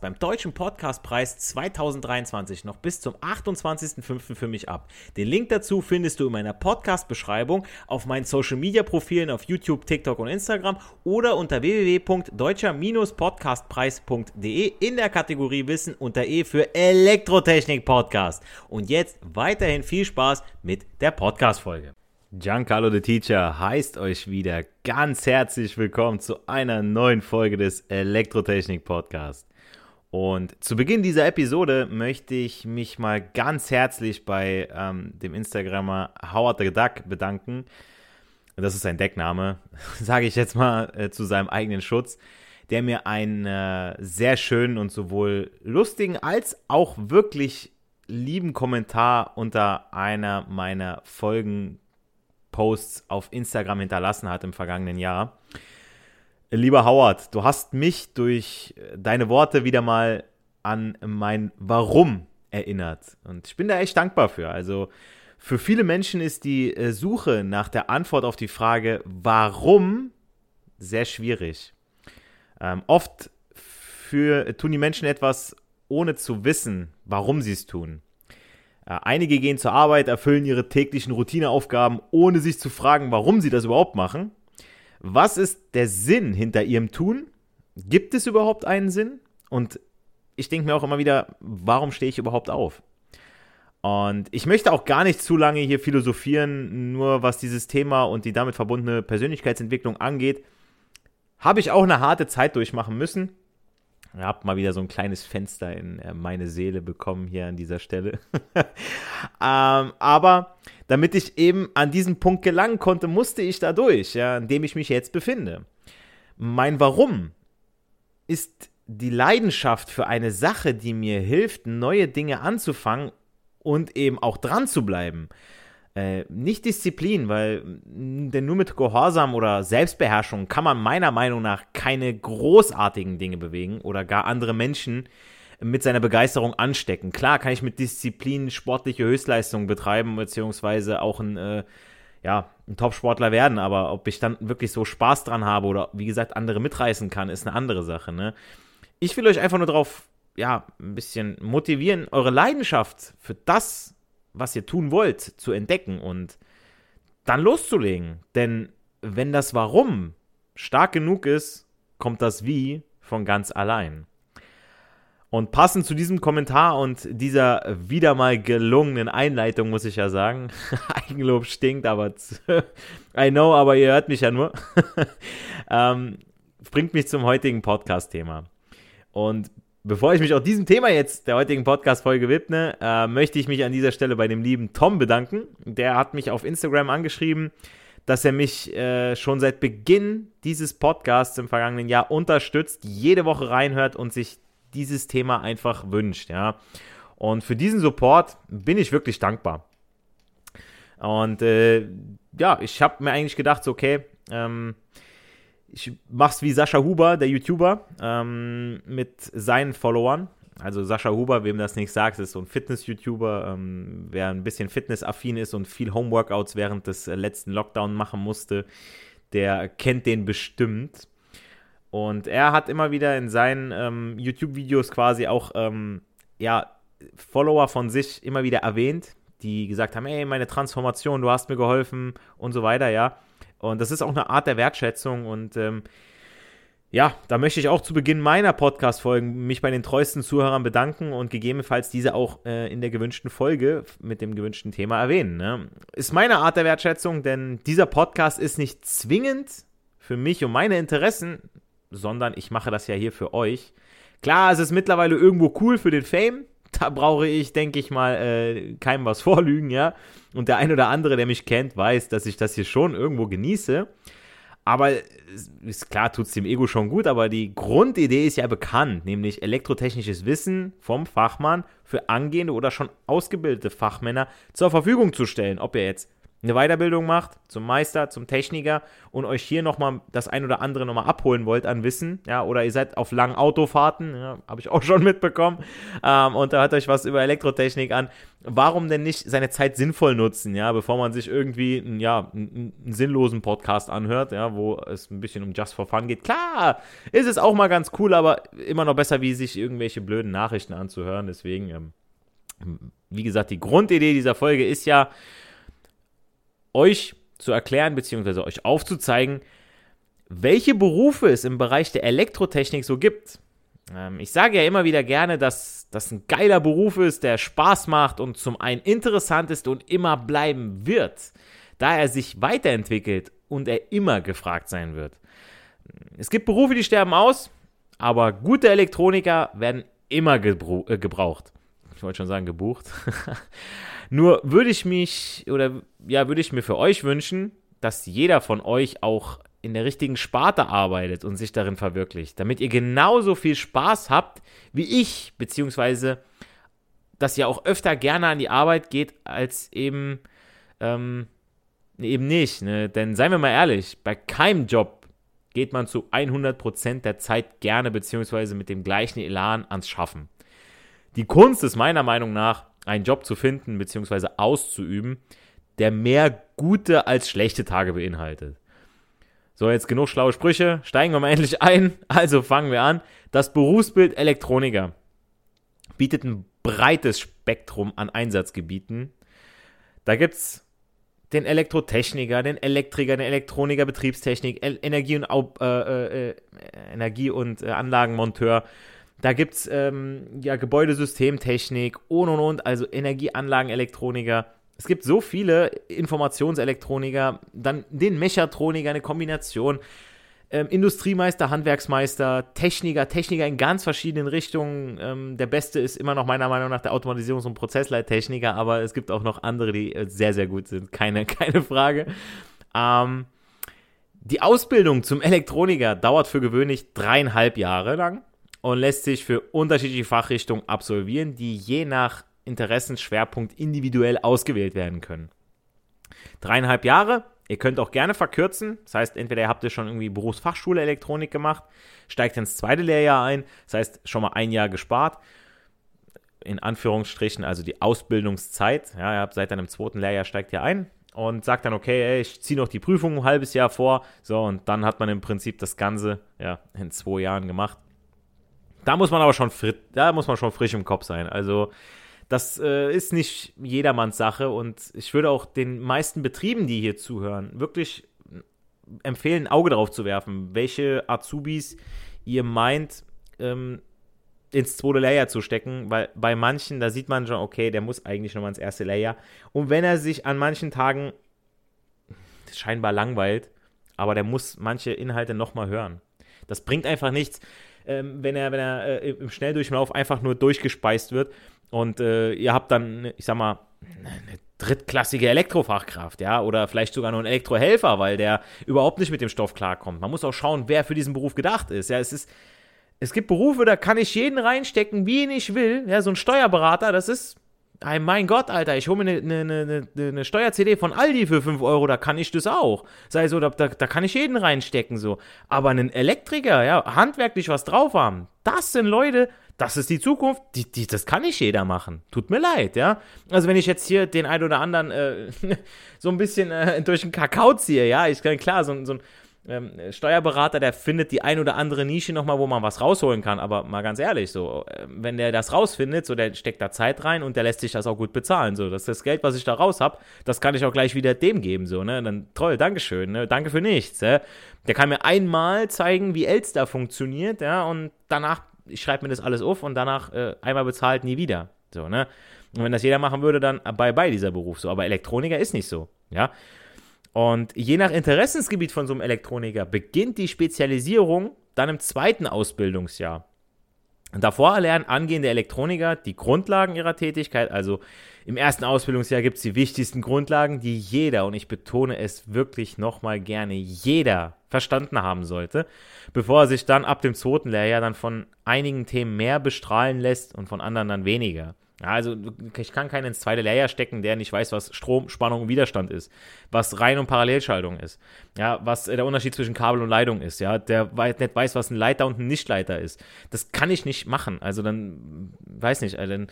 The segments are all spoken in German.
beim Deutschen Podcastpreis 2023 noch bis zum 28.05. für mich ab. Den Link dazu findest du in meiner Podcast-Beschreibung auf meinen Social-Media-Profilen auf YouTube, TikTok und Instagram oder unter www.deutscher-podcastpreis.de in der Kategorie Wissen unter E für Elektrotechnik-Podcast. Und jetzt weiterhin viel Spaß mit der Podcast-Folge. Giancarlo the Teacher heißt euch wieder ganz herzlich willkommen zu einer neuen Folge des Elektrotechnik Podcast. Und zu Beginn dieser Episode möchte ich mich mal ganz herzlich bei ähm, dem Instagrammer Howard the Duck bedanken. Das ist sein Deckname, sage ich jetzt mal äh, zu seinem eigenen Schutz, der mir einen äh, sehr schönen und sowohl lustigen als auch wirklich lieben Kommentar unter einer meiner Folgen Posts auf Instagram hinterlassen hat im vergangenen Jahr. Lieber Howard, du hast mich durch deine Worte wieder mal an mein Warum erinnert. Und ich bin da echt dankbar für. Also für viele Menschen ist die äh, Suche nach der Antwort auf die Frage, warum, sehr schwierig. Ähm, oft für, tun die Menschen etwas, ohne zu wissen, warum sie es tun. Äh, einige gehen zur Arbeit, erfüllen ihre täglichen Routineaufgaben, ohne sich zu fragen, warum sie das überhaupt machen. Was ist der Sinn hinter ihrem Tun? Gibt es überhaupt einen Sinn? Und ich denke mir auch immer wieder, warum stehe ich überhaupt auf? Und ich möchte auch gar nicht zu lange hier philosophieren, nur was dieses Thema und die damit verbundene Persönlichkeitsentwicklung angeht. Habe ich auch eine harte Zeit durchmachen müssen. Ich habe mal wieder so ein kleines Fenster in äh, meine Seele bekommen hier an dieser Stelle. ähm, aber damit ich eben an diesen Punkt gelangen konnte, musste ich da durch, ja, in dem ich mich jetzt befinde. Mein Warum ist die Leidenschaft für eine Sache, die mir hilft, neue Dinge anzufangen und eben auch dran zu bleiben. Äh, nicht Disziplin, weil denn nur mit Gehorsam oder Selbstbeherrschung kann man meiner Meinung nach keine großartigen Dinge bewegen oder gar andere Menschen mit seiner Begeisterung anstecken. Klar kann ich mit Disziplin sportliche Höchstleistungen betreiben, beziehungsweise auch ein, äh, ja, ein Top-Sportler werden, aber ob ich dann wirklich so Spaß dran habe oder wie gesagt andere mitreißen kann, ist eine andere Sache. Ne? Ich will euch einfach nur darauf, ja, ein bisschen motivieren, eure Leidenschaft für das was ihr tun wollt, zu entdecken und dann loszulegen. Denn wenn das Warum stark genug ist, kommt das Wie von ganz allein. Und passend zu diesem Kommentar und dieser wieder mal gelungenen Einleitung muss ich ja sagen, Eigenlob stinkt, aber I know, aber ihr hört mich ja nur, ähm, bringt mich zum heutigen Podcast-Thema. Und Bevor ich mich auch diesem Thema jetzt der heutigen Podcast-Folge widme, äh, möchte ich mich an dieser Stelle bei dem lieben Tom bedanken. Der hat mich auf Instagram angeschrieben, dass er mich äh, schon seit Beginn dieses Podcasts im vergangenen Jahr unterstützt, jede Woche reinhört und sich dieses Thema einfach wünscht. Ja. Und für diesen Support bin ich wirklich dankbar. Und äh, ja, ich habe mir eigentlich gedacht, so, okay, ähm, ich mach's wie Sascha Huber, der YouTuber, ähm, mit seinen Followern. Also Sascha Huber, wem das nicht sagt, ist so ein Fitness-YouTuber, ähm, wer ein bisschen fitnessaffin ist und viel Homeworkouts während des äh, letzten Lockdown machen musste, der kennt den bestimmt. Und er hat immer wieder in seinen ähm, YouTube-Videos quasi auch ähm, ja, Follower von sich immer wieder erwähnt, die gesagt haben, ey, meine Transformation, du hast mir geholfen und so weiter, ja. Und das ist auch eine Art der Wertschätzung und ähm, Ja, da möchte ich auch zu Beginn meiner Podcast-Folgen mich bei den treuesten Zuhörern bedanken und gegebenenfalls diese auch äh, in der gewünschten Folge mit dem gewünschten Thema erwähnen. Ne? Ist meine Art der Wertschätzung, denn dieser Podcast ist nicht zwingend für mich und meine Interessen, sondern ich mache das ja hier für euch. Klar, es ist mittlerweile irgendwo cool für den Fame. Da brauche ich, denke ich mal, äh, keinem was vorlügen, ja. Und der ein oder andere, der mich kennt, weiß, dass ich das hier schon irgendwo genieße. Aber ist klar, tut es dem Ego schon gut, aber die Grundidee ist ja bekannt, nämlich elektrotechnisches Wissen vom Fachmann für angehende oder schon ausgebildete Fachmänner zur Verfügung zu stellen. Ob ihr jetzt eine Weiterbildung macht zum Meister, zum Techniker und euch hier nochmal das ein oder andere nochmal abholen wollt an Wissen, ja, oder ihr seid auf langen Autofahrten, ja, habe ich auch schon mitbekommen, ähm, und da hat euch was über Elektrotechnik an, warum denn nicht seine Zeit sinnvoll nutzen, ja, bevor man sich irgendwie, ja, einen, einen sinnlosen Podcast anhört, ja, wo es ein bisschen um Just for Fun geht. Klar, ist es auch mal ganz cool, aber immer noch besser, wie sich irgendwelche blöden Nachrichten anzuhören, deswegen, ähm, wie gesagt, die Grundidee dieser Folge ist ja, euch zu erklären bzw. euch aufzuzeigen, welche Berufe es im Bereich der Elektrotechnik so gibt. Ähm, ich sage ja immer wieder gerne, dass das ein geiler Beruf ist, der Spaß macht und zum einen interessant ist und immer bleiben wird, da er sich weiterentwickelt und er immer gefragt sein wird. Es gibt Berufe, die sterben aus, aber gute Elektroniker werden immer äh, gebraucht. Ich wollte schon sagen, gebucht. Nur würde ich mich oder ja, würde ich mir für euch wünschen, dass jeder von euch auch in der richtigen Sparte arbeitet und sich darin verwirklicht, damit ihr genauso viel Spaß habt wie ich, beziehungsweise dass ihr auch öfter gerne an die Arbeit geht, als eben, ähm, eben nicht. Ne? Denn seien wir mal ehrlich, bei keinem Job geht man zu 100% der Zeit gerne, beziehungsweise mit dem gleichen Elan ans Schaffen. Die Kunst ist meiner Meinung nach, einen Job zu finden bzw. auszuüben, der mehr gute als schlechte Tage beinhaltet. So, jetzt genug schlaue Sprüche, steigen wir mal endlich ein. Also fangen wir an. Das Berufsbild Elektroniker bietet ein breites Spektrum an Einsatzgebieten. Da gibt es den Elektrotechniker, den Elektriker, den Elektroniker, Betriebstechnik, Energie- und, äh, äh, Energie und äh, Anlagenmonteur, da gibt es ähm, ja Gebäudesystemtechnik und und und, also Energieanlagenelektroniker. Es gibt so viele Informationselektroniker, dann den Mechatroniker, eine Kombination. Ähm, Industriemeister, Handwerksmeister, Techniker, Techniker in ganz verschiedenen Richtungen. Ähm, der beste ist immer noch meiner Meinung nach der Automatisierungs- und Prozessleittechniker, aber es gibt auch noch andere, die äh, sehr, sehr gut sind. Keine, keine Frage. Ähm, die Ausbildung zum Elektroniker dauert für gewöhnlich dreieinhalb Jahre lang und lässt sich für unterschiedliche Fachrichtungen absolvieren, die je nach Interessensschwerpunkt individuell ausgewählt werden können. Dreieinhalb Jahre, ihr könnt auch gerne verkürzen, das heißt, entweder habt ihr schon irgendwie Berufsfachschule Elektronik gemacht, steigt ins zweite Lehrjahr ein, das heißt, schon mal ein Jahr gespart, in Anführungsstrichen, also die Ausbildungszeit, ja, ihr habt seit dann im zweiten Lehrjahr steigt ihr ein, und sagt dann, okay, ey, ich ziehe noch die Prüfung ein halbes Jahr vor. So, und dann hat man im Prinzip das Ganze ja, in zwei Jahren gemacht. Da muss man aber schon, da muss man schon frisch im Kopf sein. Also das äh, ist nicht jedermanns Sache und ich würde auch den meisten Betrieben, die hier zuhören, wirklich empfehlen, ein Auge darauf zu werfen, welche Azubis ihr meint, ähm, ins zweite Layer zu stecken, weil bei manchen, da sieht man schon, okay, der muss eigentlich nochmal ins erste Layer. Und wenn er sich an manchen Tagen scheinbar langweilt, aber der muss manche Inhalte nochmal hören. Das bringt einfach nichts ähm, wenn er, wenn er äh, im Schnelldurchlauf einfach nur durchgespeist wird. Und äh, ihr habt dann, ich sag mal, eine drittklassige Elektrofachkraft, ja, oder vielleicht sogar nur ein Elektrohelfer, weil der überhaupt nicht mit dem Stoff klarkommt. Man muss auch schauen, wer für diesen Beruf gedacht ist. Ja, es ist, es gibt Berufe, da kann ich jeden reinstecken, wie ich will. Ja, so ein Steuerberater, das ist Hey, mein Gott, Alter, ich hole mir eine, eine, eine, eine Steuer-CD von Aldi für 5 Euro, da kann ich das auch. Sei so, da, da, da kann ich jeden reinstecken, so. Aber einen Elektriker, ja, handwerklich was drauf haben, das sind Leute, das ist die Zukunft, die, die, das kann nicht jeder machen. Tut mir leid, ja. Also wenn ich jetzt hier den einen oder anderen äh, so ein bisschen äh, durch den Kakao ziehe, ja, ich kann klar, so, so ein ähm, Steuerberater, der findet die ein oder andere Nische nochmal, wo man was rausholen kann. Aber mal ganz ehrlich, so, äh, wenn der das rausfindet, so, der steckt da Zeit rein und der lässt sich das auch gut bezahlen. So, das das Geld, was ich da raus habe, das kann ich auch gleich wieder dem geben. So, ne? Dann toll, Dankeschön, ne? danke für nichts. Ja? Der kann mir einmal zeigen, wie Elster funktioniert, ja, und danach, ich schreibe mir das alles auf und danach äh, einmal bezahlt, nie wieder. So, ne? Und wenn das jeder machen würde, dann bye bye dieser Beruf. So, aber Elektroniker ist nicht so, ja. Und je nach Interessensgebiet von so einem Elektroniker beginnt die Spezialisierung dann im zweiten Ausbildungsjahr. Davor lernen angehende Elektroniker die Grundlagen ihrer Tätigkeit. Also im ersten Ausbildungsjahr gibt es die wichtigsten Grundlagen, die jeder, und ich betone es wirklich nochmal gerne, jeder verstanden haben sollte, bevor er sich dann ab dem zweiten Lehrjahr dann von einigen Themen mehr bestrahlen lässt und von anderen dann weniger. Ja, also ich kann keinen ins zweite Layer stecken, der nicht weiß, was Strom, Spannung und Widerstand ist, was Rein- und Parallelschaltung ist, ja, was der Unterschied zwischen Kabel und Leitung ist, ja, der nicht weiß, was ein Leiter und ein Nichtleiter ist. Das kann ich nicht machen. Also dann, weiß nicht, also dann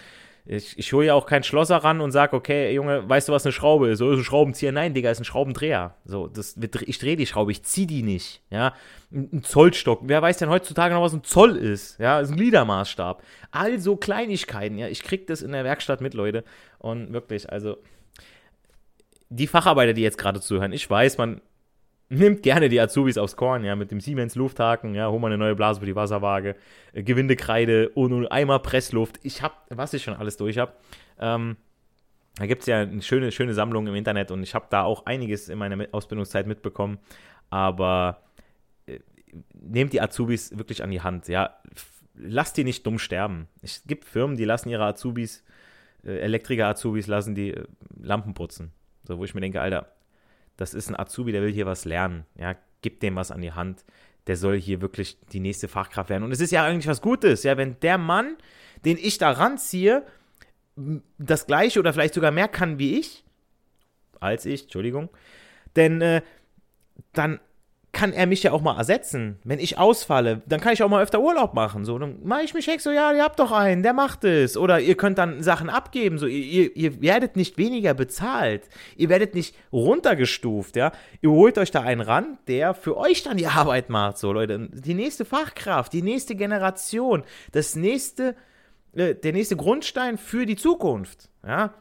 ich, ich hole ja auch keinen Schlosser ran und sage, okay, Junge, weißt du, was eine Schraube ist? So ist ein Schraubenzieher. Nein, Digga, ist ein Schraubendreher. So, das, ich drehe die Schraube, ich ziehe die nicht. Ja, ein Zollstock. Wer weiß denn heutzutage noch, was ein Zoll ist? Ja, ist ein Gliedermaßstab. Also Kleinigkeiten. Ja, ich krieg das in der Werkstatt mit, Leute. Und wirklich, also die Facharbeiter, die jetzt gerade zuhören, ich weiß, man nimmt gerne die Azubis aufs Korn, ja, mit dem Siemens Lufthaken, ja, hol mal eine neue Blase für die Wasserwaage, äh, Gewindekreide und Eimer Pressluft. Ich hab, was ich schon alles durch hab. Ähm, da gibt es ja eine schöne, schöne Sammlung im Internet und ich habe da auch einiges in meiner Ausbildungszeit mitbekommen. Aber äh, nehmt die Azubis wirklich an die Hand, ja. Lasst die nicht dumm sterben. Es gibt Firmen, die lassen ihre Azubis, äh, Elektriker-Azubis, lassen die äh, Lampen putzen. So, wo ich mir denke, Alter, das ist ein Azubi, der will hier was lernen. Ja, gib dem was an die Hand. Der soll hier wirklich die nächste Fachkraft werden. Und es ist ja eigentlich was Gutes, ja, wenn der Mann, den ich da ranziehe, das gleiche oder vielleicht sogar mehr kann wie ich, als ich, Entschuldigung, denn äh, dann kann er mich ja auch mal ersetzen. Wenn ich ausfalle, dann kann ich auch mal öfter Urlaub machen. So, dann mache ich mich heck so, ja, ihr habt doch einen, der macht es. Oder ihr könnt dann Sachen abgeben. So, ihr, ihr werdet nicht weniger bezahlt. Ihr werdet nicht runtergestuft, ja. Ihr holt euch da einen ran, der für euch dann die Arbeit macht. So, Leute, die nächste Fachkraft, die nächste Generation, das nächste, äh, der nächste Grundstein für die Zukunft, ja.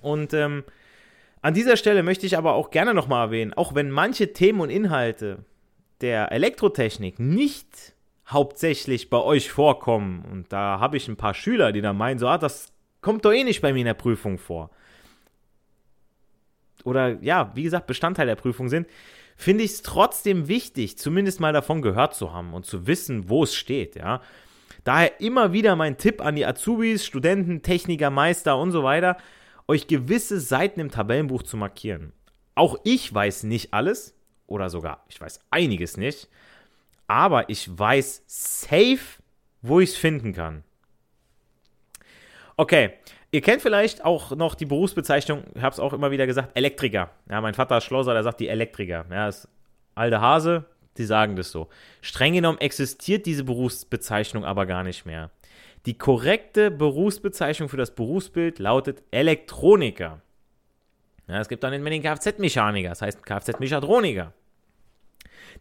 Und ähm, an dieser Stelle möchte ich aber auch gerne nochmal erwähnen, auch wenn manche Themen und Inhalte der Elektrotechnik nicht hauptsächlich bei euch vorkommen, und da habe ich ein paar Schüler, die da meinen, so, ah, das kommt doch eh nicht bei mir in der Prüfung vor. Oder ja, wie gesagt, Bestandteil der Prüfung sind, finde ich es trotzdem wichtig, zumindest mal davon gehört zu haben und zu wissen, wo es steht, ja. Daher immer wieder mein Tipp an die Azubis, Studenten, Techniker, Meister und so weiter euch gewisse Seiten im Tabellenbuch zu markieren. Auch ich weiß nicht alles oder sogar ich weiß einiges nicht, aber ich weiß safe, wo ich es finden kann. Okay, ihr kennt vielleicht auch noch die Berufsbezeichnung, ich habe es auch immer wieder gesagt, Elektriker. Ja, mein Vater ist Schlosser, der sagt die Elektriker. Ja, ist alte Hase, die sagen das so. Streng genommen existiert diese Berufsbezeichnung aber gar nicht mehr. Die korrekte Berufsbezeichnung für das Berufsbild lautet Elektroniker. Ja, es gibt dann den Kfz-Mechaniker, das heißt Kfz-Mechatroniker.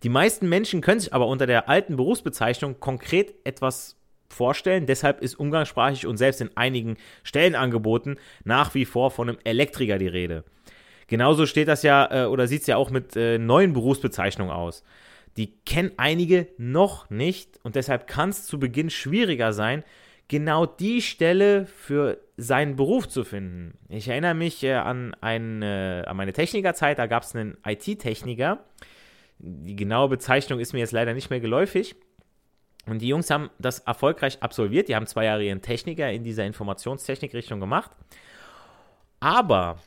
Die meisten Menschen können sich aber unter der alten Berufsbezeichnung konkret etwas vorstellen. Deshalb ist umgangssprachlich und selbst in einigen Stellenangeboten nach wie vor von einem Elektriker die Rede. Genauso steht das ja äh, oder sieht es ja auch mit äh, neuen Berufsbezeichnungen aus. Die kennen einige noch nicht und deshalb kann es zu Beginn schwieriger sein, genau die Stelle für seinen Beruf zu finden. Ich erinnere mich äh, an, ein, äh, an meine Technikerzeit, da gab es einen IT-Techniker. Die genaue Bezeichnung ist mir jetzt leider nicht mehr geläufig. Und die Jungs haben das erfolgreich absolviert. Die haben zwei Jahre ihren Techniker in dieser Informationstechnik-Richtung gemacht. Aber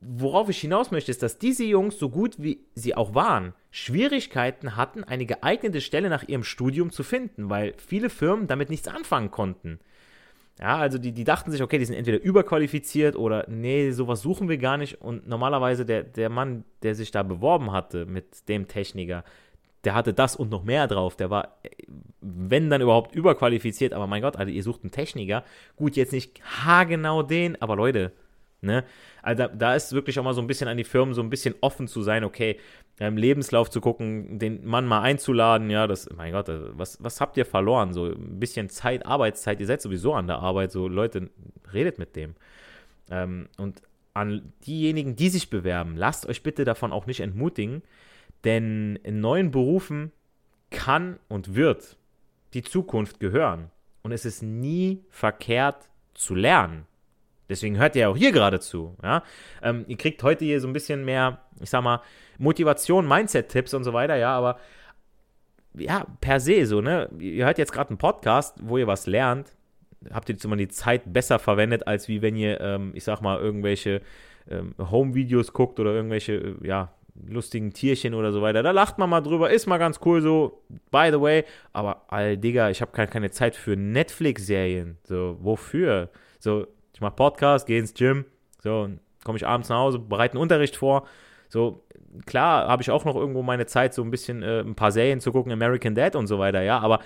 worauf ich hinaus möchte, ist, dass diese Jungs, so gut wie sie auch waren, Schwierigkeiten hatten, eine geeignete Stelle nach ihrem Studium zu finden, weil viele Firmen damit nichts anfangen konnten. Ja, also die, die dachten sich, okay, die sind entweder überqualifiziert oder nee, sowas suchen wir gar nicht. Und normalerweise der, der Mann, der sich da beworben hatte mit dem Techniker, der hatte das und noch mehr drauf. Der war, wenn dann überhaupt, überqualifiziert. Aber mein Gott, also ihr sucht einen Techniker. Gut, jetzt nicht haargenau den, aber Leute, Ne? Also da, ist wirklich auch mal so ein bisschen an die Firmen so ein bisschen offen zu sein, okay, im Lebenslauf zu gucken, den Mann mal einzuladen, ja, das, mein Gott, äh, was, was habt ihr verloren? So ein bisschen Zeit, Arbeitszeit, ihr seid sowieso an der Arbeit, so Leute, redet mit dem. Ähm, und an diejenigen, die sich bewerben, lasst euch bitte davon auch nicht entmutigen, denn in neuen Berufen kann und wird die Zukunft gehören. Und es ist nie verkehrt zu lernen. Deswegen hört ihr auch hier gerade zu. Ja? Ähm, ihr kriegt heute hier so ein bisschen mehr, ich sag mal, Motivation, Mindset-Tipps und so weiter, ja, aber ja, per se so, ne? Ihr hört jetzt gerade einen Podcast, wo ihr was lernt. Habt ihr jetzt immer die Zeit besser verwendet, als wie wenn ihr, ähm, ich sag mal, irgendwelche ähm, Home-Videos guckt oder irgendwelche, äh, ja, lustigen Tierchen oder so weiter. Da lacht man mal drüber, ist mal ganz cool so, by the way. Aber, all Digga, ich habe keine Zeit für Netflix-Serien. So, wofür? So, ich mache Podcast, gehe ins Gym, so, komme ich abends nach Hause, bereite einen Unterricht vor. So, klar habe ich auch noch irgendwo meine Zeit, so ein bisschen äh, ein paar Serien zu gucken, American Dad und so weiter, ja, aber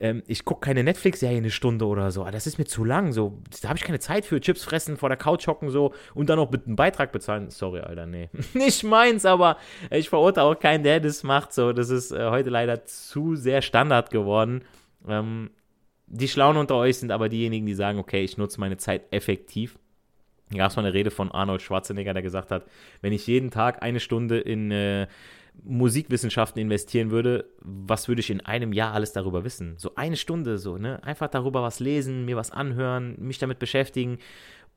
ähm, ich gucke keine Netflix-Serie eine Stunde oder so. Das ist mir zu lang. So, da habe ich keine Zeit für. Chips fressen, vor der Couch hocken so und dann noch mit einem Beitrag bezahlen. Sorry, Alter, nee. Nicht meins, aber ich verurteile auch keinen, der das macht. So, das ist äh, heute leider zu sehr Standard geworden. Ähm, die Schlauen unter euch sind aber diejenigen, die sagen, okay, ich nutze meine Zeit effektiv. Da gab es mal eine Rede von Arnold Schwarzenegger, der gesagt hat, wenn ich jeden Tag eine Stunde in äh, Musikwissenschaften investieren würde, was würde ich in einem Jahr alles darüber wissen? So eine Stunde, so, ne? Einfach darüber was lesen, mir was anhören, mich damit beschäftigen.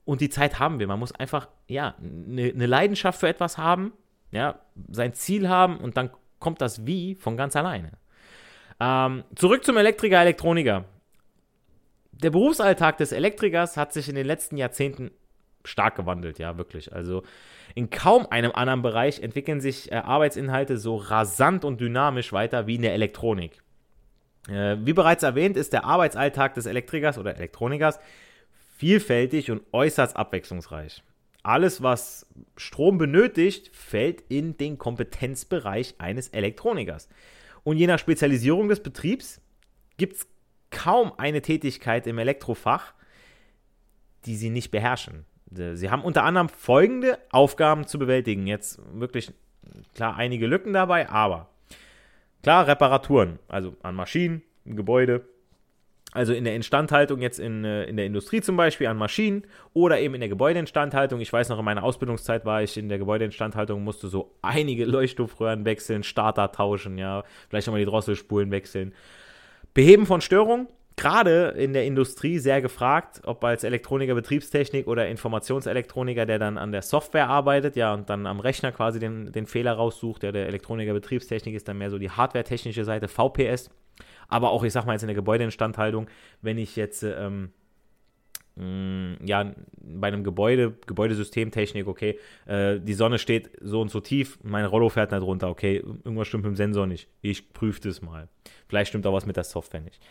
Und die Zeit haben wir. Man muss einfach, ja, eine ne Leidenschaft für etwas haben, ja, sein Ziel haben und dann kommt das Wie von ganz alleine. Ähm, zurück zum Elektriker, Elektroniker der Berufsalltag des Elektrikers hat sich in den letzten Jahrzehnten stark gewandelt, ja, wirklich. Also in kaum einem anderen Bereich entwickeln sich äh, Arbeitsinhalte so rasant und dynamisch weiter wie in der Elektronik. Äh, wie bereits erwähnt, ist der Arbeitsalltag des Elektrikers oder Elektronikers vielfältig und äußerst abwechslungsreich. Alles, was Strom benötigt, fällt in den Kompetenzbereich eines Elektronikers. Und je nach Spezialisierung des Betriebs gibt es kaum eine Tätigkeit im Elektrofach, die sie nicht beherrschen. Sie haben unter anderem folgende Aufgaben zu bewältigen. Jetzt wirklich klar einige Lücken dabei, aber klar Reparaturen, also an Maschinen, Gebäude, also in der Instandhaltung jetzt in, äh, in der Industrie zum Beispiel an Maschinen oder eben in der Gebäudeinstandhaltung. Ich weiß noch, in meiner Ausbildungszeit war ich in der Gebäudeinstandhaltung, musste so einige Leuchtstoffröhren wechseln, Starter tauschen, ja, vielleicht nochmal die Drosselspulen wechseln. Beheben von Störungen, gerade in der Industrie sehr gefragt, ob als Elektroniker Betriebstechnik oder Informationselektroniker, der dann an der Software arbeitet, ja, und dann am Rechner quasi den, den Fehler raussucht. Ja, der Elektroniker Betriebstechnik ist dann mehr so die hardware-technische Seite, VPS. Aber auch, ich sag mal jetzt in der Gebäudeinstandhaltung, wenn ich jetzt ähm, mm, ja, bei einem Gebäude, Gebäudesystemtechnik, okay, äh, die Sonne steht so und so tief, mein Rollo fährt da drunter, okay, irgendwas stimmt mit dem Sensor nicht. Ich prüfe das mal. Vielleicht stimmt auch was mit der Software nicht.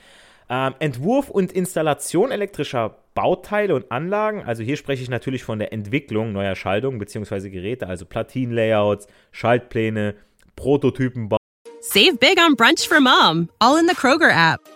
Ähm, Entwurf und Installation elektrischer Bauteile und Anlagen. Also hier spreche ich natürlich von der Entwicklung neuer Schaltungen bzw. Geräte, also Platinenlayouts, Schaltpläne, Prototypenbau. Save big on brunch for mom, all in the Kroger app.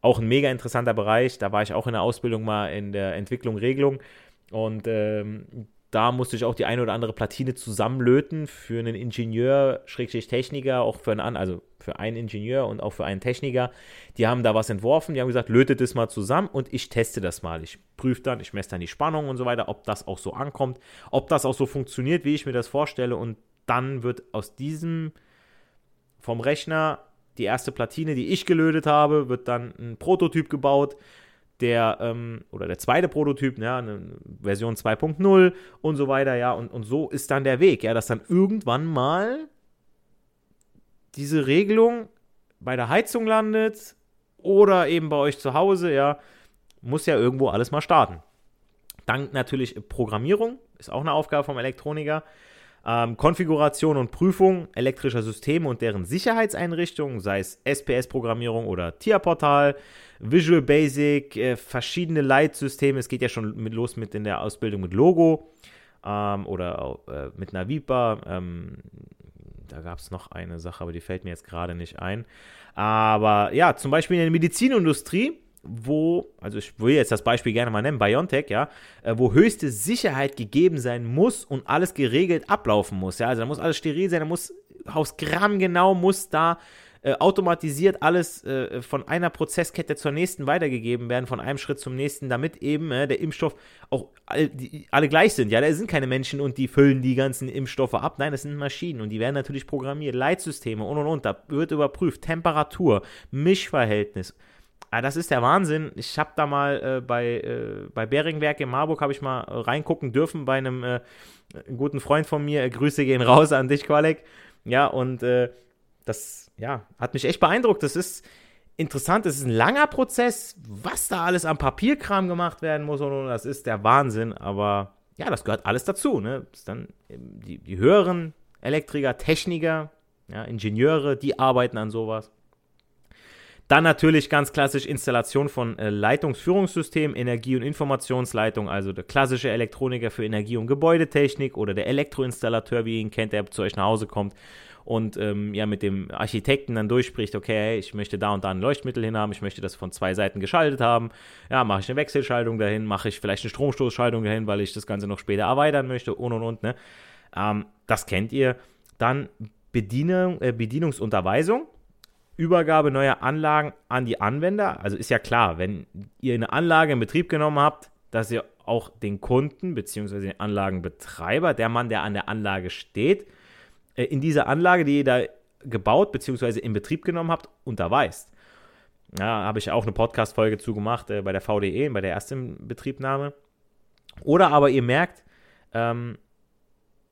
auch ein mega interessanter Bereich. Da war ich auch in der Ausbildung mal in der Entwicklung, Regelung. Und ähm, da musste ich auch die eine oder andere Platine zusammenlöten für einen Ingenieur, Schrägstrich Techniker, auch für einen, also für einen Ingenieur und auch für einen Techniker. Die haben da was entworfen, die haben gesagt, lötet das mal zusammen und ich teste das mal. Ich prüfe dann, ich messe dann die Spannung und so weiter, ob das auch so ankommt, ob das auch so funktioniert, wie ich mir das vorstelle und dann wird aus diesem vom Rechner die erste Platine, die ich gelötet habe, wird dann ein Prototyp gebaut der, ähm, oder der zweite Prototyp, ja, eine Version 2.0 und so weiter, ja, und, und so ist dann der Weg, ja, dass dann irgendwann mal diese Regelung bei der Heizung landet oder eben bei euch zu Hause, ja, muss ja irgendwo alles mal starten. Dann natürlich Programmierung, ist auch eine Aufgabe vom Elektroniker. Ähm, Konfiguration und Prüfung elektrischer Systeme und deren Sicherheitseinrichtungen, sei es SPS-Programmierung oder TIA-Portal, Visual Basic, äh, verschiedene Leitsysteme. Es geht ja schon mit, los mit in der Ausbildung mit Logo ähm, oder äh, mit Navipa. Ähm, da gab es noch eine Sache, aber die fällt mir jetzt gerade nicht ein. Aber ja, zum Beispiel in der Medizinindustrie wo, also ich will jetzt das Beispiel gerne mal nennen, BioNTech, ja, äh, wo höchste Sicherheit gegeben sein muss und alles geregelt ablaufen muss, ja, also da muss alles steril sein, da muss aus Gramm genau muss da äh, automatisiert alles äh, von einer Prozesskette zur nächsten weitergegeben werden, von einem Schritt zum nächsten, damit eben äh, der Impfstoff auch all, die, alle gleich sind. Ja, da sind keine Menschen und die füllen die ganzen Impfstoffe ab. Nein, das sind Maschinen und die werden natürlich programmiert, Leitsysteme und und und. Da wird überprüft, Temperatur, Mischverhältnis Ah, das ist der Wahnsinn. Ich habe da mal äh, bei, äh, bei Beringwerk in Marburg, habe ich mal äh, reingucken dürfen bei einem äh, guten Freund von mir. Äh, Grüße gehen raus an dich, Qualek. Ja, und äh, das ja, hat mich echt beeindruckt. Das ist interessant, das ist ein langer Prozess, was da alles am Papierkram gemacht werden muss und, und das ist der Wahnsinn. Aber ja, das gehört alles dazu. Ne? Dann die, die höheren Elektriker, Techniker, ja, Ingenieure, die arbeiten an sowas. Dann natürlich ganz klassisch Installation von äh, Leitungsführungssystemen, Energie- und Informationsleitung, also der klassische Elektroniker für Energie- und Gebäudetechnik oder der Elektroinstallateur, wie ihr ihn kennt, der zu euch nach Hause kommt und ähm, ja mit dem Architekten dann durchspricht, okay, ich möchte da und da ein Leuchtmittel hin haben, ich möchte das von zwei Seiten geschaltet haben, ja, mache ich eine Wechselschaltung dahin, mache ich vielleicht eine Stromstoßschaltung dahin, weil ich das Ganze noch später erweitern möchte und und und, ne? Ähm, das kennt ihr. Dann Bedienung, äh, Bedienungsunterweisung, Übergabe neuer Anlagen an die Anwender. Also ist ja klar, wenn ihr eine Anlage in Betrieb genommen habt, dass ihr auch den Kunden bzw. den Anlagenbetreiber, der Mann, der an der Anlage steht, äh, in dieser Anlage, die ihr da gebaut bzw. in Betrieb genommen habt, unterweist. Ja, habe ich auch eine Podcast-Folge zu gemacht äh, bei der VDE, bei der ersten Betriebnahme. Oder aber ihr merkt, ähm,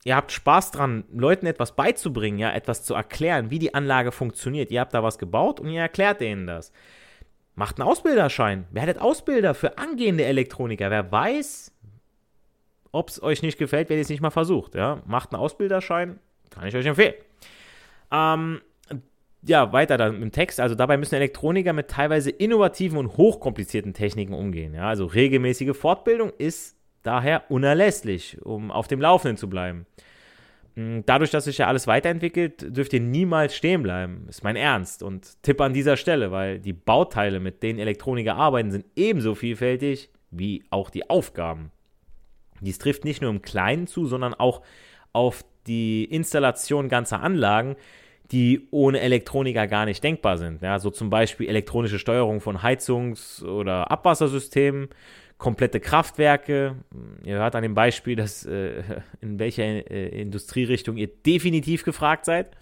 ihr habt Spaß dran, Leuten etwas beizubringen, ja, etwas zu erklären, wie die Anlage funktioniert. Ihr habt da was gebaut und ihr erklärt denen das. Macht einen Ausbilderschein. Werdet Ausbilder für angehende Elektroniker. Wer weiß, ob es euch nicht gefällt, wenn ihr es nicht mal versucht. Ja? Macht einen Ausbilderschein, kann ich euch empfehlen. Ähm, ja, weiter dann im Text. Also dabei müssen Elektroniker mit teilweise innovativen und hochkomplizierten Techniken umgehen. Ja? Also regelmäßige Fortbildung ist daher unerlässlich, um auf dem Laufenden zu bleiben. Hm, dadurch, dass sich ja alles weiterentwickelt, dürft ihr niemals stehen bleiben. Ist mein Ernst. Und Tipp an dieser Stelle, weil die Bauteile, mit denen Elektroniker arbeiten, sind ebenso vielfältig wie auch die Aufgaben. Dies trifft nicht nur im Kleinen zu, sondern auch auf die Installation ganzer Anlagen, die ohne Elektroniker gar nicht denkbar sind. Ja, so zum Beispiel elektronische Steuerung von Heizungs- oder Abwassersystemen komplette Kraftwerke. Ihr hört an dem Beispiel, dass, äh, in welcher äh, Industrierichtung ihr definitiv gefragt seid.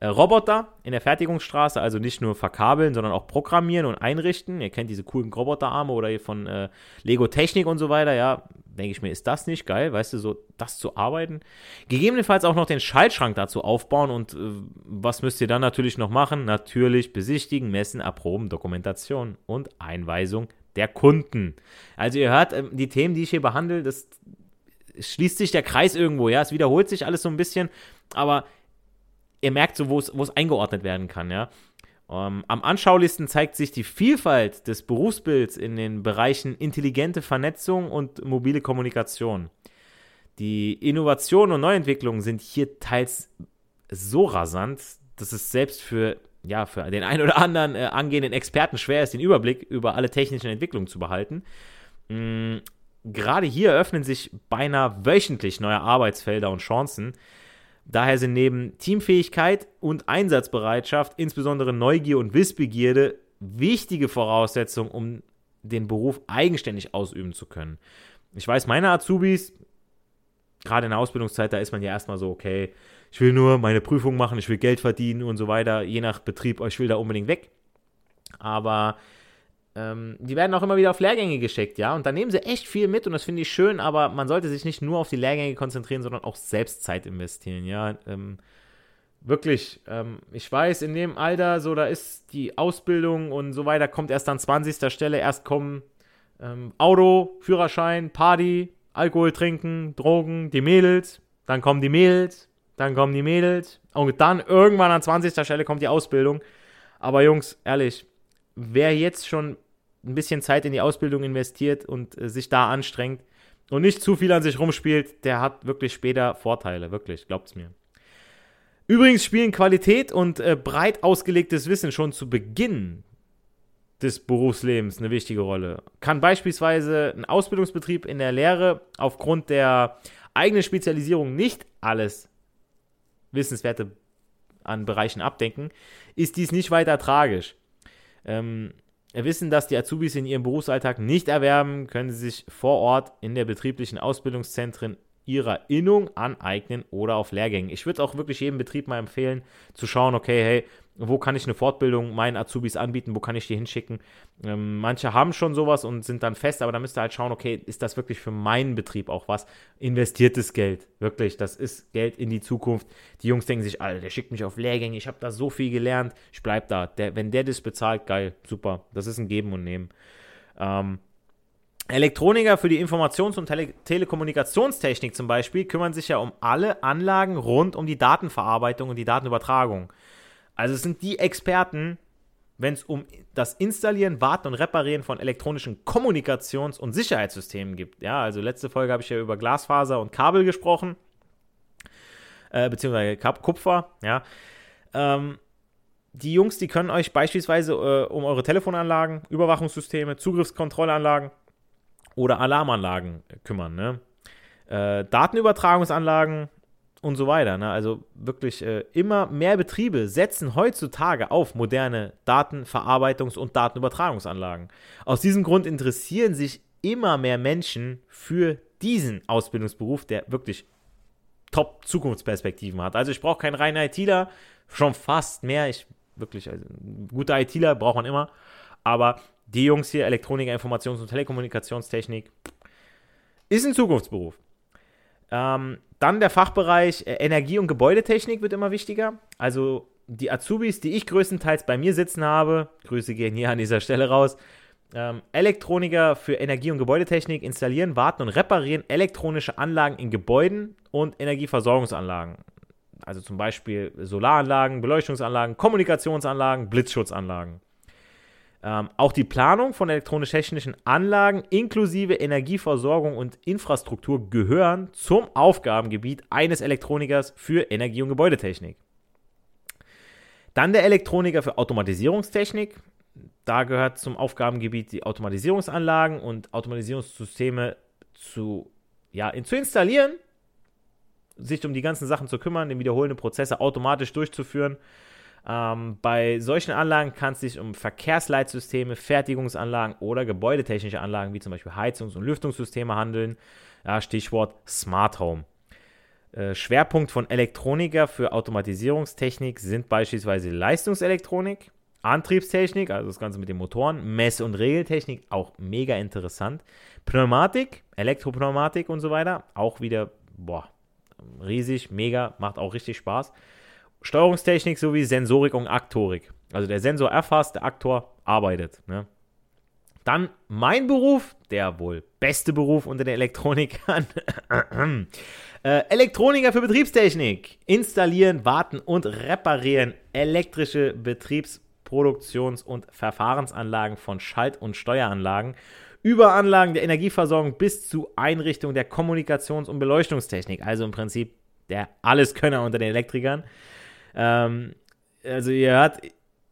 Äh, Roboter in der Fertigungsstraße, also nicht nur verkabeln, sondern auch programmieren und einrichten. Ihr kennt diese coolen Roboterarme oder von äh, Lego Technik und so weiter. Ja, denke ich mir, ist das nicht geil, weißt du, so das zu arbeiten. Gegebenenfalls auch noch den Schaltschrank dazu aufbauen und äh, was müsst ihr dann natürlich noch machen? Natürlich besichtigen, messen, erproben, Dokumentation und Einweisung der Kunden. Also ihr hört, ähm, die Themen, die ich hier behandle, das schließt sich der Kreis irgendwo, ja, es wiederholt sich alles so ein bisschen, aber ihr merkt so, wo es eingeordnet werden kann, ja. Um, ähm, am anschaulichsten zeigt sich die Vielfalt des Berufsbilds in den Bereichen intelligente Vernetzung und mobile Kommunikation. Die Innovationen und Neuentwicklungen sind hier teils so rasant, dass es selbst für ja, für den einen oder anderen äh, angehenden Experten schwer ist, den Überblick über alle technischen Entwicklungen zu behalten. Mhm. Gerade hier eröffnen sich beinahe wöchentlich neue Arbeitsfelder und Chancen. Daher sind neben Teamfähigkeit und Einsatzbereitschaft, insbesondere Neugier und Wissbegierde, wichtige Voraussetzungen, um den Beruf eigenständig ausüben zu können. Ich weiß, meine Azubis, gerade in der Ausbildungszeit, da ist man ja erstmal so, okay, ich will nur meine Prüfung machen, ich will Geld verdienen und so weiter, je nach Betrieb, ich will da unbedingt weg. Aber ähm, die werden auch immer wieder auf Lehrgänge geschickt, ja, und da nehmen sie echt viel mit und das finde ich schön, aber man sollte sich nicht nur auf die Lehrgänge konzentrieren, sondern auch selbst Zeit investieren, ja. Ähm, wirklich, ähm, ich weiß, in dem Alter, so, da ist die Ausbildung und so weiter, kommt erst an 20. Stelle, erst kommen ähm, Auto, Führerschein, Party, Alkohol trinken, Drogen, die Mädels, dann kommen die Mädels, dann kommen die Mädels und dann irgendwann an 20. Stelle kommt die Ausbildung. Aber Jungs, ehrlich, wer jetzt schon ein bisschen Zeit in die Ausbildung investiert und äh, sich da anstrengt und nicht zu viel an sich rumspielt, der hat wirklich später Vorteile, wirklich, glaubt's mir. Übrigens spielen Qualität und äh, breit ausgelegtes Wissen schon zu Beginn des Berufslebens eine wichtige Rolle. Kann beispielsweise ein Ausbildungsbetrieb in der Lehre aufgrund der eigenen Spezialisierung nicht alles Wissenswerte an Bereichen abdenken, ist dies nicht weiter tragisch. Ähm, wissen, dass die Azubis in ihrem Berufsalltag nicht erwerben, können sie sich vor Ort in der betrieblichen Ausbildungszentren ihrer Innung aneignen oder auf Lehrgängen. Ich würde auch wirklich jedem Betrieb mal empfehlen, zu schauen, okay, hey, wo kann ich eine Fortbildung meinen Azubis anbieten, wo kann ich die hinschicken. Ähm, manche haben schon sowas und sind dann fest, aber da müsst ihr halt schauen, okay, ist das wirklich für meinen Betrieb auch was? Investiertes Geld, wirklich, das ist Geld in die Zukunft. Die Jungs denken sich, Alter, der schickt mich auf Lehrgänge, ich habe da so viel gelernt, ich bleib da. Der, wenn der das bezahlt, geil, super, das ist ein Geben und Nehmen. Ähm, Elektroniker für die Informations- und Tele Telekommunikationstechnik zum Beispiel kümmern sich ja um alle Anlagen rund um die Datenverarbeitung und die Datenübertragung. Also es sind die Experten, wenn es um das Installieren, Warten und Reparieren von elektronischen Kommunikations- und Sicherheitssystemen gibt. Ja, also letzte Folge habe ich ja über Glasfaser und Kabel gesprochen, äh, beziehungsweise Kupfer, ja. Ähm, die Jungs, die können euch beispielsweise äh, um eure Telefonanlagen, Überwachungssysteme, Zugriffskontrollanlagen oder Alarmanlagen kümmern. Ne? Äh, Datenübertragungsanlagen und so weiter. Ne? Also wirklich äh, immer mehr Betriebe setzen heutzutage auf moderne Datenverarbeitungs- und Datenübertragungsanlagen. Aus diesem Grund interessieren sich immer mehr Menschen für diesen Ausbildungsberuf, der wirklich top Zukunftsperspektiven hat. Also ich brauche keinen reinen ITler, schon fast mehr. Ich wirklich, also, gute ITler braucht man immer. Aber die Jungs hier, Elektronik, Informations- und Telekommunikationstechnik, ist ein Zukunftsberuf. Ähm, dann der Fachbereich äh, Energie- und Gebäudetechnik wird immer wichtiger. Also die Azubis, die ich größtenteils bei mir sitzen habe, Grüße gehen hier an dieser Stelle raus, ähm, Elektroniker für Energie- und Gebäudetechnik installieren, warten und reparieren elektronische Anlagen in Gebäuden und Energieversorgungsanlagen. Also zum Beispiel Solaranlagen, Beleuchtungsanlagen, Kommunikationsanlagen, Blitzschutzanlagen. Ähm, auch die Planung von elektronisch-technischen Anlagen inklusive Energieversorgung und Infrastruktur gehören zum Aufgabengebiet eines Elektronikers für Energie- und Gebäudetechnik. Dann der Elektroniker für Automatisierungstechnik. Da gehört zum Aufgabengebiet die Automatisierungsanlagen und Automatisierungssysteme zu, ja, zu installieren, sich um die ganzen Sachen zu kümmern, den wiederholenden Prozesse automatisch durchzuführen ähm, bei solchen Anlagen kann es sich um Verkehrsleitsysteme, Fertigungsanlagen oder gebäudetechnische Anlagen wie zum Beispiel Heizungs- und Lüftungssysteme handeln. Ja, Stichwort Smart Home. Äh, Schwerpunkt von Elektroniker für Automatisierungstechnik sind beispielsweise Leistungselektronik, Antriebstechnik, also das Ganze mit den Motoren, Mess- und Regeltechnik, auch mega interessant. Pneumatik, Elektropneumatik und so weiter, auch wieder, boah, riesig, mega, macht auch richtig Spaß. Steuerungstechnik sowie Sensorik und Aktorik. Also der Sensor erfasst, der Aktor arbeitet. Ne? Dann mein Beruf, der wohl beste Beruf unter den Elektronikern. äh, Elektroniker für Betriebstechnik. Installieren, warten und reparieren elektrische Betriebsproduktions- und Verfahrensanlagen von Schalt- und Steueranlagen über Anlagen der Energieversorgung bis zu Einrichtung der Kommunikations- und Beleuchtungstechnik. Also im Prinzip der Alleskönner unter den Elektrikern. Ähm, also ihr hört,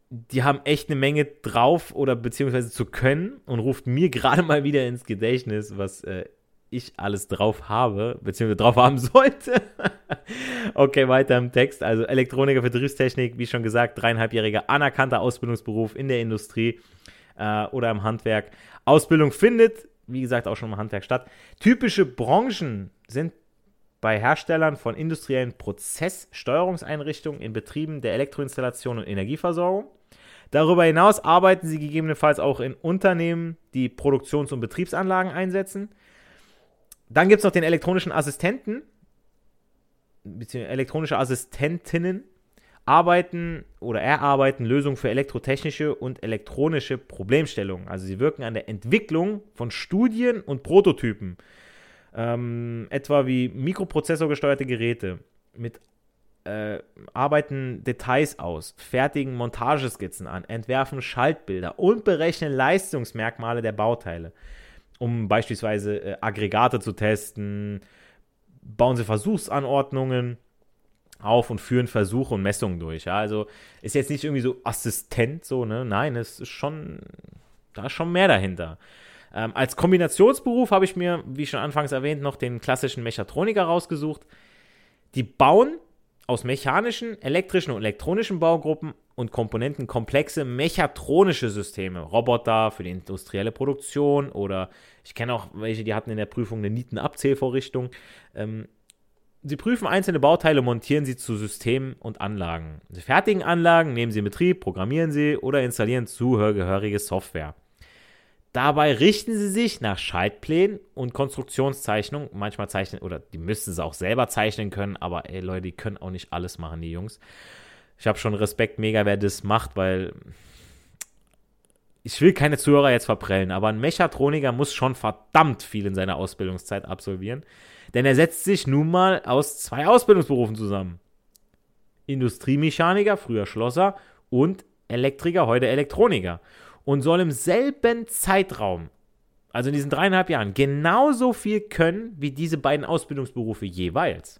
die haben echt eine Menge drauf oder beziehungsweise zu können und ruft mir gerade mal wieder ins Gedächtnis, was äh, ich alles drauf habe, beziehungsweise drauf haben sollte. okay, weiter im Text. Also Elektroniker, Vertriebstechnik, wie schon gesagt, dreieinhalbjähriger anerkannter Ausbildungsberuf in der Industrie äh, oder im Handwerk. Ausbildung findet, wie gesagt, auch schon im Handwerk statt. Typische Branchen sind bei Herstellern von industriellen Prozesssteuerungseinrichtungen in Betrieben der Elektroinstallation und Energieversorgung. Darüber hinaus arbeiten sie gegebenenfalls auch in Unternehmen, die Produktions- und Betriebsanlagen einsetzen. Dann gibt es noch den elektronischen Assistenten, beziehungsweise elektronische Assistentinnen, arbeiten oder erarbeiten Lösungen für elektrotechnische und elektronische Problemstellungen. Also sie wirken an der Entwicklung von Studien und Prototypen Ähm, etwa wie mikroprozessorgesteuerte Geräte mit äh, arbeiten Details aus, fertigen Montageskizzen an, entwerfen Schaltbilder und berechnen Leistungsmerkmale der Bauteile, um beispielsweise äh, Aggregate zu testen, bauen sie Versuchsanordnungen auf und führen Versuche und Messungen durch. Ja? Also ist jetzt nicht irgendwie so Assistent, so, ne? Nein, es ist schon, da ist schon mehr dahinter. Ähm, als Kombinationsberuf habe ich mir, wie schon anfangs erwähnt, noch den klassischen Mechatroniker rausgesucht. Die bauen aus mechanischen, elektrischen und elektronischen Baugruppen und Komponenten komplexe mechatronische Systeme. Roboter für die industrielle Produktion oder ich kenne auch welche, die hatten in der Prüfung eine Nietenabzählvorrichtung. Ähm, sie prüfen einzelne Bauteile, montieren sie zu Systemen und Anlagen. Die fertigen Anlagen nehmen sie in Betrieb, programmieren sie oder installieren zugehörige Software. Dabei richten sie sich nach Schaltplänen und Konstruktionszeichnungen. Manchmal zeichnen, oder die müssen sie auch selber zeichnen können, aber ey Leute, die können auch nicht alles machen, die Jungs. Ich habe schon Respekt mega, wer das macht, weil ich will keine Zuhörer jetzt verprellen, aber ein Mechatroniker muss schon verdammt viel in seiner Ausbildungszeit absolvieren. Denn er setzt sich nun mal aus zwei Ausbildungsberufen zusammen. Industriemechaniker, früher Schlosser, und Elektriker, heute Elektroniker und soll im selben Zeitraum, also in diesen dreieinhalb Jahren, genauso viel können wie diese beiden Ausbildungsberufe jeweils.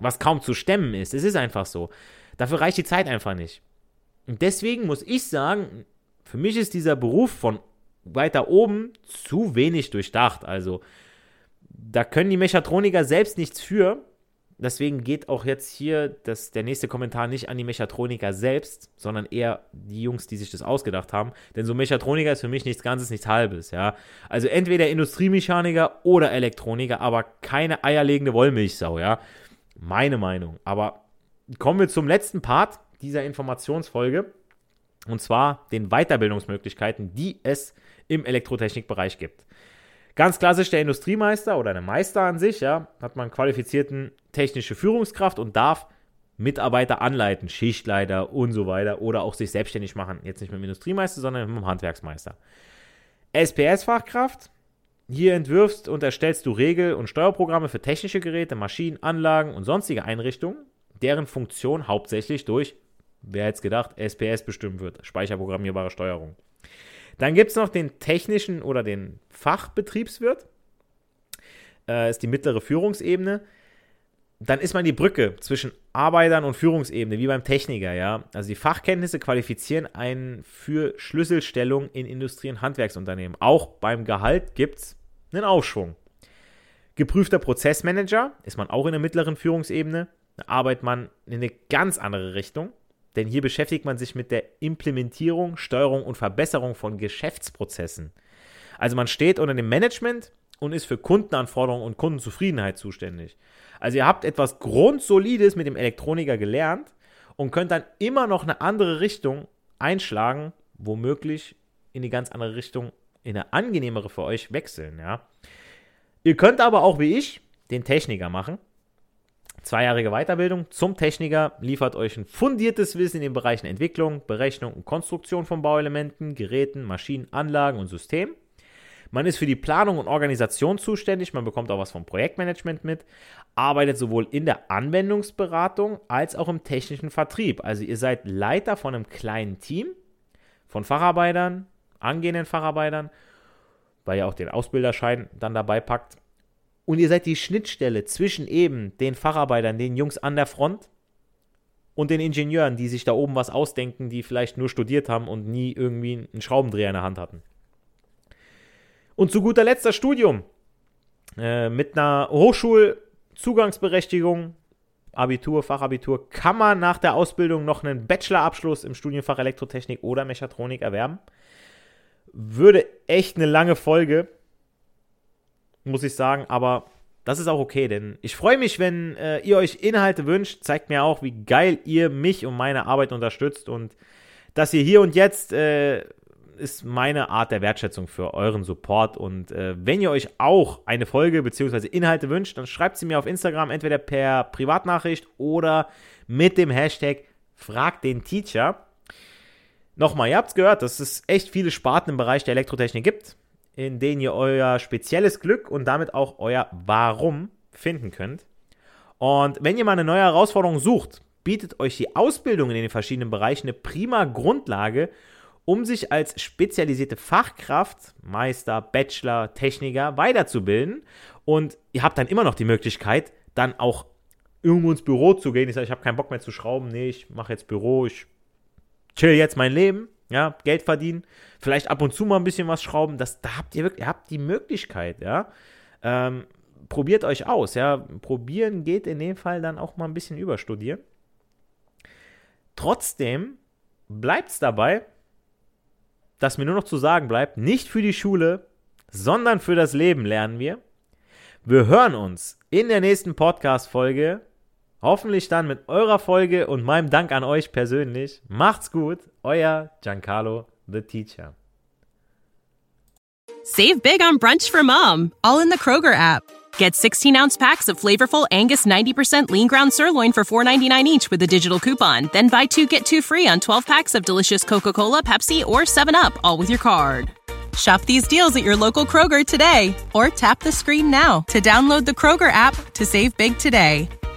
Was kaum zu stemmen ist. Es ist einfach so. Dafür reicht die Zeit einfach nicht. Und deswegen muss ich sagen, für mich ist dieser Beruf von weiter oben zu wenig durchdacht. Also, da können die Mechatroniker selbst nichts für. Deswegen geht auch jetzt hier das, der nächste Kommentar nicht an die Mechatroniker selbst, sondern eher die Jungs, die sich das ausgedacht haben. Denn so Mechatroniker ist für mich nichts Ganzes, nichts Halbes, ja. Also entweder Industriemechaniker oder Elektroniker, aber keine eierlegende Wollmilchsau, ja. Meine Meinung. Aber kommen wir zum letzten Part dieser Informationsfolge. Und zwar den Weiterbildungsmöglichkeiten, die es im Elektrotechnikbereich gibt. Ganz klassisch der Industriemeister oder der Meister an sich, ja, hat man qualifizierten technische Führungskraft und darf Mitarbeiter anleiten, Schichtleiter und so weiter oder auch sich selbstständig machen. Jetzt nicht mit dem Industriemeister, sondern mit dem Handwerksmeister. SPS-Fachkraft. Hier entwirfst und erstellst du Regel- und Steuerprogramme für technische Geräte, Maschinen, Anlagen und sonstige Einrichtungen, deren Funktion hauptsächlich durch, wer hätte es gedacht, SPS bestimmt wird, speicherprogrammierbare Steuerung. Dann gibt es noch den technischen oder den Fachbetriebswirt. Äh, ist die mittlere Führungsebene. Dann ist man die Brücke zwischen Arbeitern und Führungsebene, wie beim Techniker, ja. Also die Fachkenntnisse qualifizieren einen für Schlüsselstellung in Industrie- und Handwerksunternehmen. Auch beim Gehalt gibt es einen Aufschwung. Geprüfter Prozessmanager ist man auch in der mittleren Führungsebene. Da arbeitet man in eine ganz andere Richtung. Denn hier beschäftigt man sich mit der Implementierung, Steuerung und Verbesserung von Geschäftsprozessen. Also man steht unter dem Management und ist für Kundenanforderungen und Kundenzufriedenheit zuständig. Also ihr habt etwas Grundsolides mit dem Elektroniker gelernt und könnt dann immer noch eine andere Richtung einschlagen, womöglich in die ganz andere Richtung, in eine angenehmere für euch wechseln, ja. Ihr könnt aber auch wie ich den Techniker machen Zweijährige Weiterbildung zum Techniker liefert euch ein fundiertes Wissen in den Bereichen Entwicklung, Berechnung und Konstruktion von Bauelementen, Geräten, Maschinen, Anlagen und Systemen. Man ist für die Planung und Organisation zuständig, man bekommt auch was vom Projektmanagement mit, arbeitet sowohl in der Anwendungsberatung als auch im technischen Vertrieb. Also ihr seid Leiter von einem kleinen Team von Facharbeitern, angehenden Facharbeitern, weil ihr auch den Ausbilderschein dann dabei packt und ihr seid die Schnittstelle zwischen eben den Facharbeitern, den Jungs an der Front und den Ingenieuren, die sich da oben was ausdenken, die vielleicht nur studiert haben und nie irgendwie einen Schraubendreher in der Hand hatten. Und zu guter Letzt das Studium. Äh, mit einer Hochschulzugangsberechtigung, Abitur, Fachabitur, kann man nach der Ausbildung noch einen Bachelorabschluss im Studienfach Elektrotechnik oder Mechatronik erwerben. Würde echt eine lange Folge muss ich sagen, aber das ist auch okay, denn ich freue mich, wenn äh, ihr euch Inhalte wünscht. Zeigt mir auch, wie geil ihr mich und meine Arbeit unterstützt und dass ihr hier und jetzt äh, ist meine Art der Wertschätzung für euren Support. Und äh, wenn ihr euch auch eine Folge bzw. Inhalte wünscht, dann schreibt sie mir auf Instagram entweder per Privatnachricht oder mit dem Hashtag Frag den Teacher. Nochmal, ihr habt es gehört, dass es echt viele Sparten im Bereich der Elektrotechnik gibt in denen ihr euer spezielles Glück und damit auch euer Warum finden könnt. Und wenn ihr mal eine neue Herausforderung sucht, bietet euch die Ausbildung in den verschiedenen Bereichen eine prima Grundlage, um sich als spezialisierte Fachkraft, Meister, Bachelor, Techniker weiterzubilden. Und ihr habt dann immer noch die Möglichkeit, dann auch irgendwo ins Büro zu gehen. Ich sage, ich habe keinen Bock mehr zu schrauben. Nee, ich mache jetzt Büro, ich chill jetzt mein Leben, ja, Geld verdienen, vielleicht ab und zu mal ein bisschen was schrauben. Das, da habt ihr wirklich, ihr habt die Möglichkeit, ja. Ähm, probiert euch aus, ja. Probieren geht in dem Fall dann auch mal ein bisschen überstudieren. Trotzdem bleibt es dabei, dass mir nur noch zu sagen bleibt, nicht für die Schule, sondern für das Leben lernen wir. Wir hören uns in der nächsten Podcast-Folge. Hoffentlich dann mit eurer Folge und meinem Dank an euch persönlich. Macht's gut, euer Giancarlo, the Teacher. Save big on brunch for mom, all in the Kroger app. Get 16 ounce packs of flavorful Angus 90% lean ground sirloin for $4.99 each with a digital coupon. Then buy two get two free on 12 packs of delicious Coca Cola, Pepsi, or 7UP, all with your card. Shop these deals at your local Kroger today or tap the screen now to download the Kroger app to save big today.